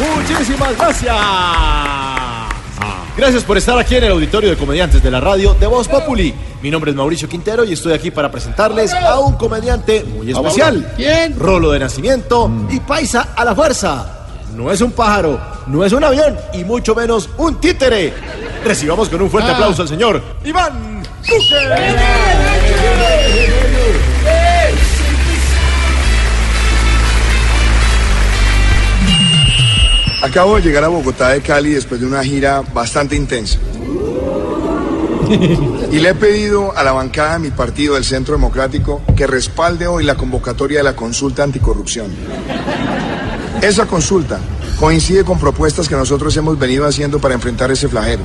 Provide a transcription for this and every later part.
Muchísimas gracias. Gracias por estar aquí en el auditorio de comediantes de la radio de Voz Populi. Mi nombre es Mauricio Quintero y estoy aquí para presentarles a un comediante muy especial. ¿Quién? Rolo de nacimiento y paisa a la fuerza. No es un pájaro, no es un avión y mucho menos un títere. Recibamos con un fuerte Ah. aplauso al señor Iván Duque. Acabo de llegar a Bogotá de Cali después de una gira bastante intensa. Y le he pedido a la bancada de mi partido, del Centro Democrático, que respalde hoy la convocatoria de la consulta anticorrupción. Esa consulta coincide con propuestas que nosotros hemos venido haciendo para enfrentar ese flagelo.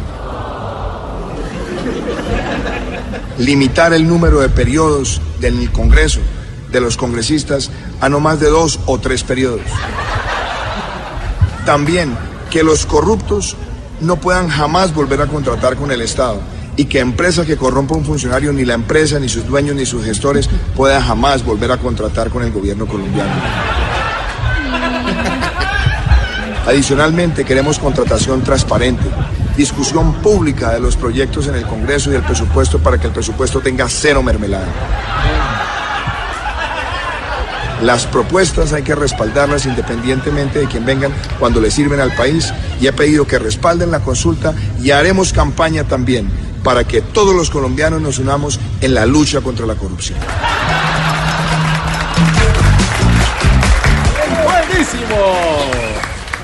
Limitar el número de periodos del Congreso, de los congresistas, a no más de dos o tres periodos. También que los corruptos no puedan jamás volver a contratar con el Estado y que empresa que corrompa un funcionario, ni la empresa, ni sus dueños, ni sus gestores, puedan jamás volver a contratar con el gobierno colombiano. Adicionalmente, queremos contratación transparente, discusión pública de los proyectos en el Congreso y del presupuesto para que el presupuesto tenga cero mermelada. Las propuestas hay que respaldarlas independientemente de quién vengan cuando le sirven al país y he pedido que respalden la consulta y haremos campaña también para que todos los colombianos nos unamos en la lucha contra la corrupción. ¡Buenísimo!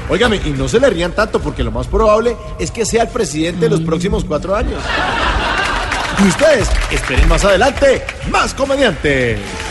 Óigame, y no se le rían tanto porque lo más probable es que sea el presidente de los próximos cuatro años. Y ustedes, esperen más adelante, más comediantes.